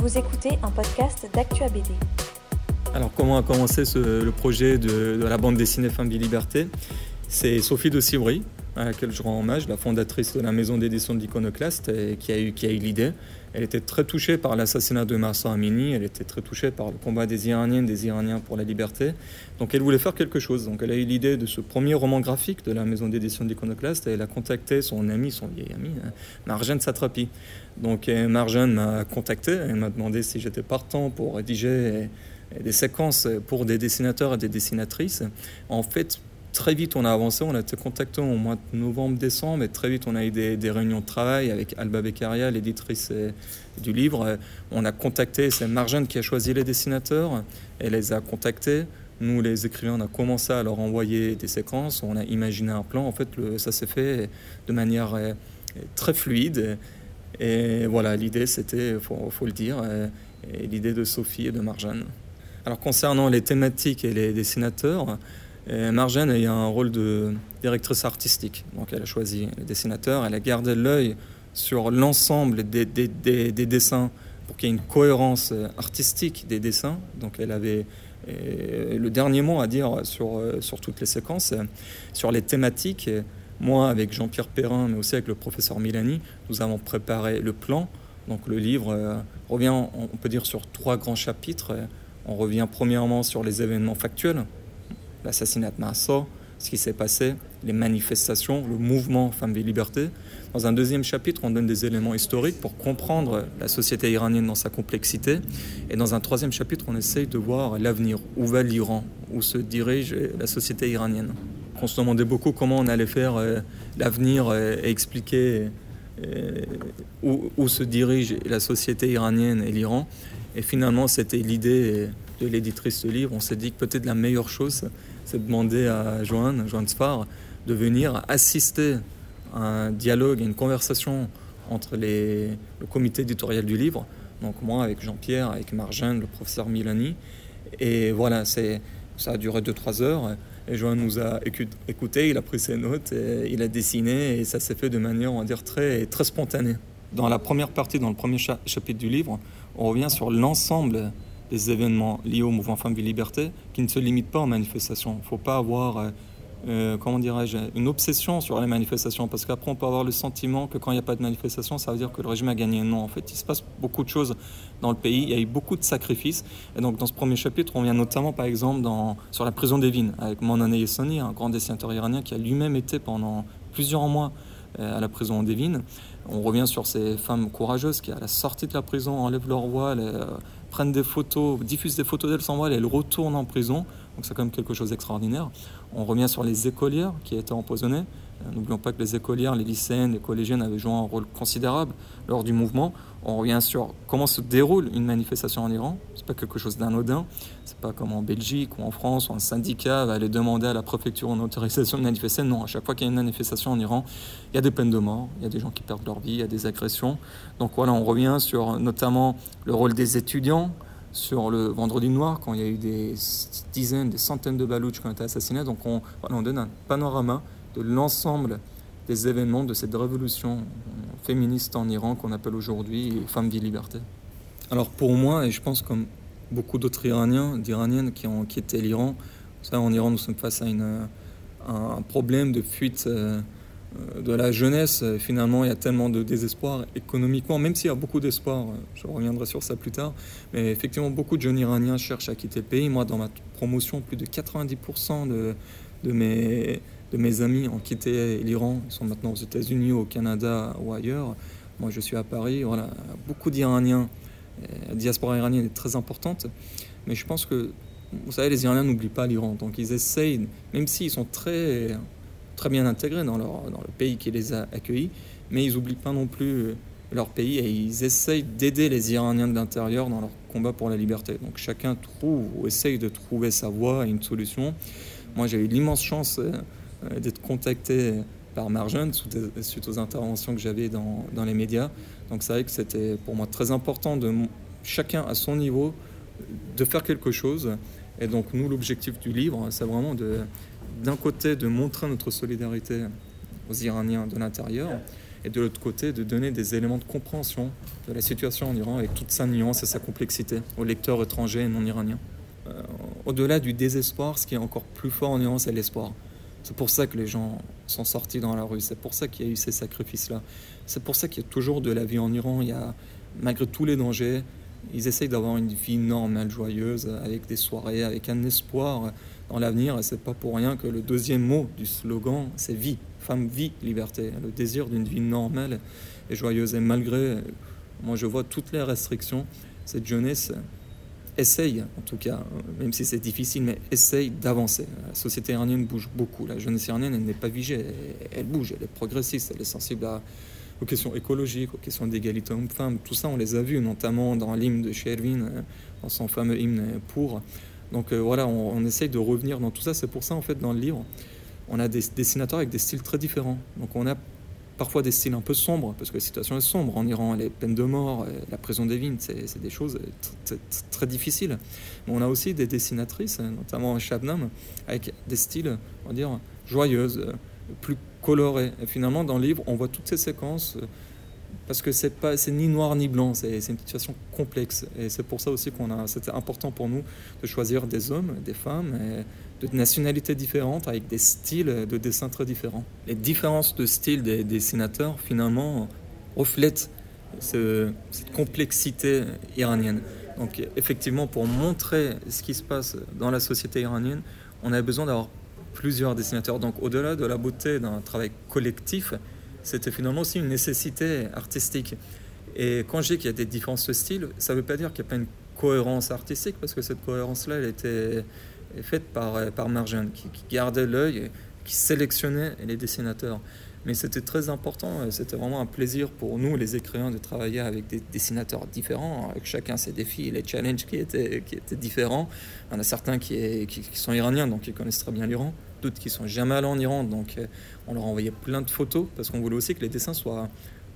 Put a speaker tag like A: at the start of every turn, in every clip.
A: Vous écoutez un podcast d'Actua BD.
B: Alors comment a commencé le projet de, la bande dessinée Femme vie Liberté C'est Sophie de Cibry, à laquelle je rends hommage, la fondatrice de la maison d'édition de l'Iconoclaste, qui a eu, a eu l'idée. Elle était très touchée par l'assassinat de Marsa Amini, elle était très touchée par le combat des Iraniennes, des Iraniens pour la liberté. Donc elle voulait faire quelque chose. Donc elle a eu l'idée de ce premier roman graphique de la maison d'édition de l'Iconoclaste et elle a contacté son ami, son vieil ami, hein, Marjane Satrapi. Donc Marjane m'a contacté, elle m'a demandé si j'étais partant pour rédiger des séquences pour des dessinateurs et des dessinatrices. En fait, très vite, on a avancé. On a été contacté au mois de novembre-décembre et très vite, on a eu des, réunions de travail avec Alba Beccaria, l'éditrice du livre. On a contacté, c'est Marjane qui a choisi les dessinateurs. Elle les a contactés. Nous, les écrivains, on a commencé à leur envoyer des séquences. On a imaginé un plan. En fait, ça s'est fait de manière euh, très fluide. Et voilà, l'idée, c'était, il faut, le dire, euh, l'idée de Sophie et de Marjane. Alors, concernant les thématiques et les dessinateurs, et a eu un rôle de directrice artistique. Donc elle a choisi les dessinateurs, elle a gardé l'œil sur l'ensemble des, dessins pour qu'il y ait une cohérence artistique des dessins. Donc elle avait le dernier mot à dire sur, sur toutes les séquences, sur les thématiques. Moi, avec Jean-Pierre Perrin, mais aussi avec le professeur Milani, nous avons préparé le plan. Donc le livre euh, revient, on peut dire, sur trois grands chapitres. On revient premièrement sur les événements factuels, l'assassinat de Massa, ce qui s'est passé, les manifestations, le mouvement Femmes et Liberté. Dans un deuxième chapitre, on donne des éléments historiques pour comprendre la société iranienne dans sa complexité. Et dans un troisième chapitre, on essaye de voir l'avenir. Où va l'Iran? Où se dirige la société iranienne? On se demandait beaucoup comment on allait faire euh, l'avenir euh, et expliquer euh, où, où, se dirige la société iranienne et l'Iran. Et finalement, c'était l'idée de l'éditrice de livre. On s'est dit que peut-être la meilleure chose, c'est de demander à Joanne, Joanne Spar, de venir assister à un dialogue, à une conversation entre les, le comité éditorial du livre, donc moi avec Jean-Pierre, avec Marjane, le professeur Milani. Et voilà, ça a duré 2-3 heures. Et Joanne nous a écouté, il a pris ses notes, il a dessiné, et ça s'est fait de manière, on va dire, très, très spontanée. Dans la première partie, dans le premier chapitre du livre, on revient sur l'ensemble des événements liés au mouvement Femmes et Liberté qui ne se limitent pas aux manifestations. Il ne faut pas avoir, euh, euh, comment dirais-je, une obsession sur les manifestations parce qu'après on peut avoir le sentiment que quand il n'y a pas de manifestation, ça veut dire que le régime a gagné. Non, en fait, il se passe beaucoup de choses dans le pays, il y a eu beaucoup de sacrifices. Et donc dans ce premier chapitre, on vient notamment par exemple sur la prison des Vignes avec Mounane Yessani, un grand dessinateur iranien qui a lui-même été pendant plusieurs mois euh, à la prison d'Evin. On revient sur ces femmes courageuses qui, à la sortie de la prison, enlèvent leur voile, prennent des photos, diffusent des photos d'elles sans voile et elles retournent en prison. Donc c'est quand même quelque chose d'extraordinaire. On revient sur les écolières qui étaient empoisonnées. Euh, n'oublions pas que les écolières, les lycéennes, les collégiennes avaient joué un rôle considérable lors du mouvement. On revient sur comment se déroule une manifestation en Iran. C'est pas quelque chose d'anodin. C'est pas comme en Belgique ou en France où un syndicat va aller demander à la préfecture une autorisation de manifester. Non, à chaque fois qu'il y a une manifestation en Iran, il y a des peines de mort, il y a des gens qui perdent leur vie, il y a des agressions. Donc voilà, on revient sur notamment le rôle des étudiants, sur le vendredi noir, quand il y a eu des dizaines, des centaines de balouches qui ont été assassinés. Donc on, on donne un panorama de l'ensemble des événements de cette révolution féministe en Iran qu'on appelle aujourd'hui Femmes, Vie, Liberté. Alors pour moi, et je pense comme beaucoup d'autres Iraniens, d'Iraniennes qui ont quitté l'Iran, en Iran nous sommes face à une, un problème de fuite euh, de la jeunesse. Finalement, il y a tellement de désespoir économiquement, même s'il y a beaucoup d'espoir, je reviendrai sur ça plus tard, mais effectivement beaucoup de jeunes Iraniens cherchent à quitter le pays. Moi, dans ma promotion, plus de 90% de, de mes de mes amis ont quitté l'Iran, ils sont maintenant aux États-Unis, au Canada ou ailleurs. Moi, je suis à Paris. Voilà, beaucoup d'Iraniens. La diaspora iranienne est très importante, mais je pense que, vous savez, les Iraniens n'oublient pas l'Iran, donc ils essayent, même s'ils sont très, très bien intégrés dans, dans le pays qui les a accueillis, mais ils n'oublient pas non plus leur pays et ils essayent d'aider les Iraniens de l'intérieur dans leur combat pour la liberté. Donc chacun trouve ou essaye de trouver sa voie et une solution. Moi, j'ai eu l'immense chance euh, euh, d'être contacté par Marjane suite aux interventions que j'avais dans, les médias. Donc c'est vrai que c'était pour moi très important de chacun à son niveau de faire quelque chose. Et donc nous, l'objectif du livre, c'est vraiment d'un côté de montrer notre solidarité aux Iraniens de l'intérieur, et de l'autre côté, de donner des éléments de compréhension de la situation en Iran avec toute sa nuance et sa complexité aux lecteurs étrangers et non iraniens. Euh, au-delà du désespoir, ce qui est encore plus fort en Iran, c'est l'espoir. C'est pour ça que les gens sont sortis dans la rue, c'est pour ça qu'il y a eu ces sacrifices-là. C'est pour ça qu'il y a toujours de la vie en Iran. Il y a, malgré tous les dangers, ils essayent d'avoir une vie normale, joyeuse, avec des soirées, avec un espoir dans l'avenir. Et c'est pas pour rien que le deuxième mot du slogan, c'est vie. Femme, vie, liberté. Le désir d'une vie normale et joyeuse. Et malgré, moi je vois toutes les restrictions, cette jeunesse essaye, en tout cas, même si c'est difficile, mais essaye d'avancer. La société iranienne bouge beaucoup. La jeunesse iranienne, elle n'est pas vigée, elle, bouge, elle est progressiste, elle est sensible aux questions écologiques, aux questions d'égalité homme-femme. Tout ça, on les a vus, notamment dans l'hymne de Shervin, dans son fameux hymne pour. Donc euh, voilà, on, on, essaye de revenir dans tout ça. C'est pour ça, en fait, dans le livre, on a des dessinateurs avec des styles très différents. Donc on a parfois des styles un peu sombres, parce que la situation est sombre. En Iran, les peines de mort, la prison des vignes, c'est des choses très difficiles. Mais on a aussi des dessinatrices, notamment Shabnam, avec des styles, on va dire, joyeuses, plus colorés. Et finalement, dans le livre, on voit toutes ces séquences parce que c'est pas c'est ni noir ni blanc c'est une situation complexe. Et c'est pour ça aussi qu'on a c'était important pour nous de choisir des hommes des femmes de nationalités différentes avec des styles de dessin très différents. Les différences de style des dessinateurs finalement reflètent cette complexité iranienne. Donc effectivement pour montrer ce qui se passe dans la société iranienne on a besoin d'avoir plusieurs dessinateurs. Donc au-delà de la beauté d'un travail collectif c'était finalement aussi une nécessité artistique. Et quand je dis qu'il y a des différences de style, ça ne veut pas dire qu'il n'y a pas une cohérence artistique, parce que cette cohérence-là, elle était faite par, par Marjane, qui, gardait l'œil, sélectionnait les dessinateurs. Mais c'était très important, c'était vraiment un plaisir pour nous, les écrivains, de travailler avec des dessinateurs différents, avec chacun ses défis, les challenges qui étaient, différents. Il y en a certains qui, qui, sont iraniens, donc ils connaissent très bien l'Iran d'autres qui sont jamais allés en Iran, donc euh, on leur a envoyé plein de photos parce qu'on voulait aussi que les dessins soient,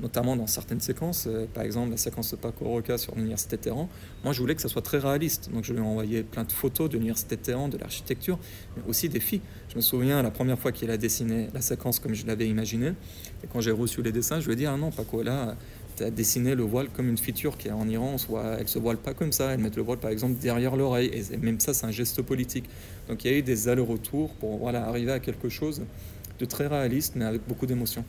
B: notamment dans certaines séquences, euh, par exemple la séquence de Paco Roca sur l'université de Téhéran. Moi, je voulais que ça soit très réaliste, donc je lui ai envoyé plein de photos de l'université de Téhéran, de l'architecture, mais aussi des filles. Je me souviens la première fois qu'il a dessiné la séquence comme je l'avais imaginé, et quand j'ai reçu les dessins, je lui ai dit ah non Paco là à dessiner le voile comme une feature qui est en Iran, soit elle se voile pas comme ça, elle met le voile par exemple derrière l'oreille, et même ça c'est un geste politique. Donc il y a eu des allers-retours pour voilà, arriver à quelque chose de très réaliste mais avec beaucoup d'émotion.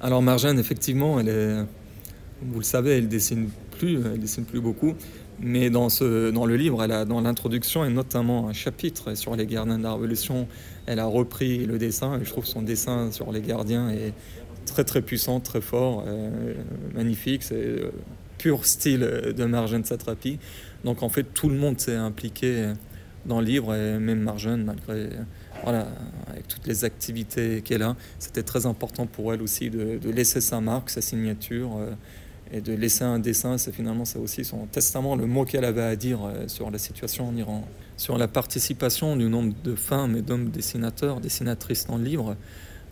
B: Alors Marjane effectivement, vous le savez, elle dessine plus, elle dessine plus beaucoup, mais dans, le livre, dans l'introduction et notamment un chapitre sur les gardiens de la Révolution, elle a repris le dessin et je trouve son dessin sur les gardiens est très très puissant, très fort, euh, magnifique. C'est euh, pur style de Marjane Satrapi. Donc en fait, tout le monde s'est impliqué dans le livre, et même Marjane, malgré voilà, avec toutes les activités qu'elle a, c'était très important pour elle aussi de, laisser sa marque, sa signature. Euh, et de laisser un dessin, c'est finalement ça aussi son testament, le mot qu'elle avait à dire sur la situation en Iran. Sur la participation du nombre de femmes et d'hommes dessinateurs, dessinatrices dans le livre,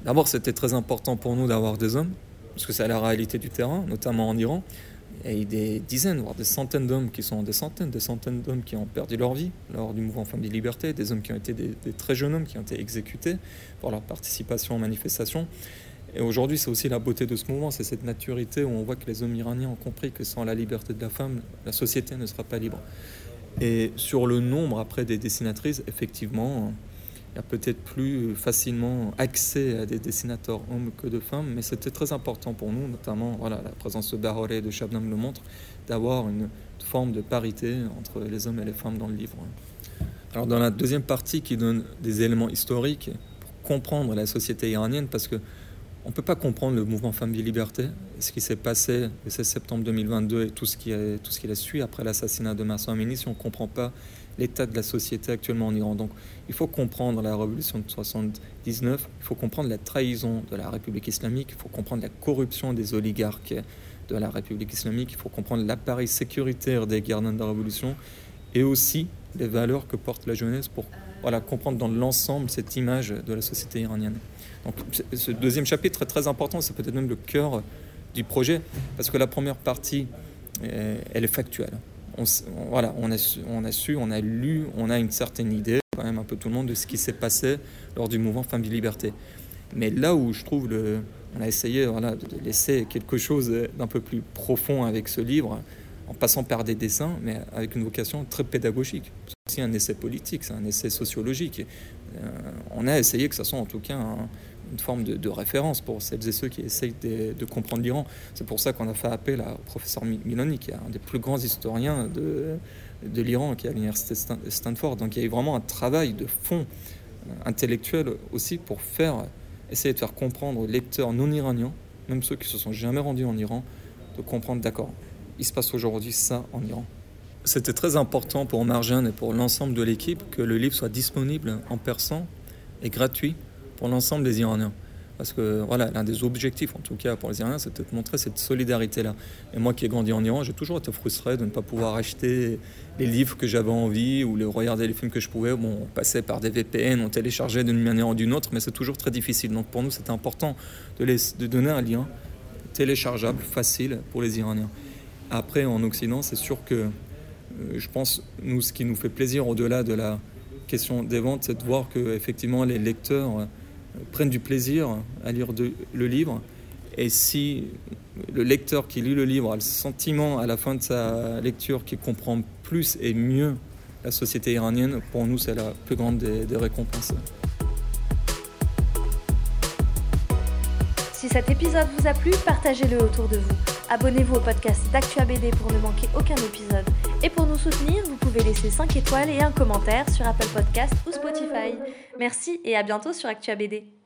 B: D'abord, c'était très important pour nous d'avoir des hommes, parce que c'est la réalité du terrain, notamment en Iran. Il y a des dizaines, voire des centaines d'hommes qui sont des centaines, des centaines d'hommes qui ont perdu leur vie lors du mouvement Femmes des Libertés, des hommes qui ont été des, très jeunes hommes qui ont été exécutés pour leur participation aux manifestations. Et aujourd'hui, c'est aussi la beauté de ce mouvement, c'est cette maturité où on voit que les hommes iraniens ont compris que sans la liberté de la femme, la société ne sera pas libre. Et sur le nombre après des dessinatrices, effectivement, il y a peut-être plus facilement accès à des dessinateurs hommes que de femmes, mais c'était très important pour nous, notamment voilà, la présence de Barolé et de Shabnam le montre, d'avoir une forme de parité entre les hommes et les femmes dans le livre. Alors dans la deuxième partie qui donne des éléments historiques pour comprendre la société iranienne, parce que on ne peut pas comprendre le mouvement Femmes et Liberté, ce qui s'est passé le 16 septembre 2022 et tout ce qui, est, tout ce qui a suivi après l'assassinat de Massa Amini si on ne comprend pas l'état de la société actuellement en Iran. Donc il faut comprendre la révolution de 79, il faut comprendre la trahison de la République islamique, il faut comprendre la corruption des oligarques de la République islamique, il faut comprendre l'appareil sécuritaire des gardiens de la révolution et aussi les valeurs que porte la jeunesse pour voilà, comprendre dans l'ensemble cette image de la société iranienne. Donc ce deuxième chapitre est très important, c'est peut-être même le cœur du projet, parce que la première partie, euh, elle est factuelle on, voilà, on a, on a su, on a lu, on a une certaine idée, quand même un peu tout le monde, de ce qui s'est passé lors du mouvement et Liberté. Mais là où je trouve le, on a essayé voilà, de laisser quelque chose d'un peu plus profond avec ce livre, en passant par des dessins, mais avec une vocation très pédagogique. C'est aussi un essai politique, c'est un essai sociologique. Euh, on a essayé que ça soit en tout cas une forme de, référence pour celles et ceux qui essayent de, comprendre l'Iran. C'est pour ça qu'on a fait appel à professeur Miloni, qui est un des plus grands historiens de, de l'Iran, qui est à l'université Stanford. Donc il y a eu vraiment un travail de fond euh, intellectuel aussi pour faire essayer de faire comprendre aux lecteurs non iraniens, même ceux qui se sont jamais rendus en Iran, de comprendre, d'accord, il se passe aujourd'hui ça en Iran. C'était très important pour Marjane et pour l'ensemble de l'équipe que le livre soit disponible en persan et gratuit pour l'ensemble des Iraniens. Parce que voilà, l'un des objectifs, en tout cas pour les Iraniens, c'était de montrer cette solidarité-là. Et moi qui ai grandi en Iran, j'ai toujours été frustré de ne pas pouvoir acheter les livres que j'avais envie ou les, regarder les films que je pouvais. Bon, on passait par des VPN, on téléchargeait d'une manière ou d'une autre, mais c'est toujours très difficile. Donc pour nous, c'était important de, de donner un lien téléchargeable, facile pour les Iraniens. Après, en Occident, c'est sûr que euh, je pense, nous, ce qui nous fait plaisir au-delà de la question des ventes, c'est de voir que effectivement les lecteurs prennent du plaisir à lire le livre. Et si le lecteur qui lit le livre a le sentiment à la fin de sa lecture qu'il comprend plus et mieux la société iranienne, pour nous c'est la plus grande des, récompenses.
A: Si cet épisode vous a plu, partagez-le autour de vous. Abonnez-vous au podcast d'Actua BD pour ne manquer aucun épisode. Et pour nous soutenir, vous pouvez laisser 5 étoiles et un commentaire sur Apple Podcast ou Spotify. Merci et à bientôt sur Actua BD.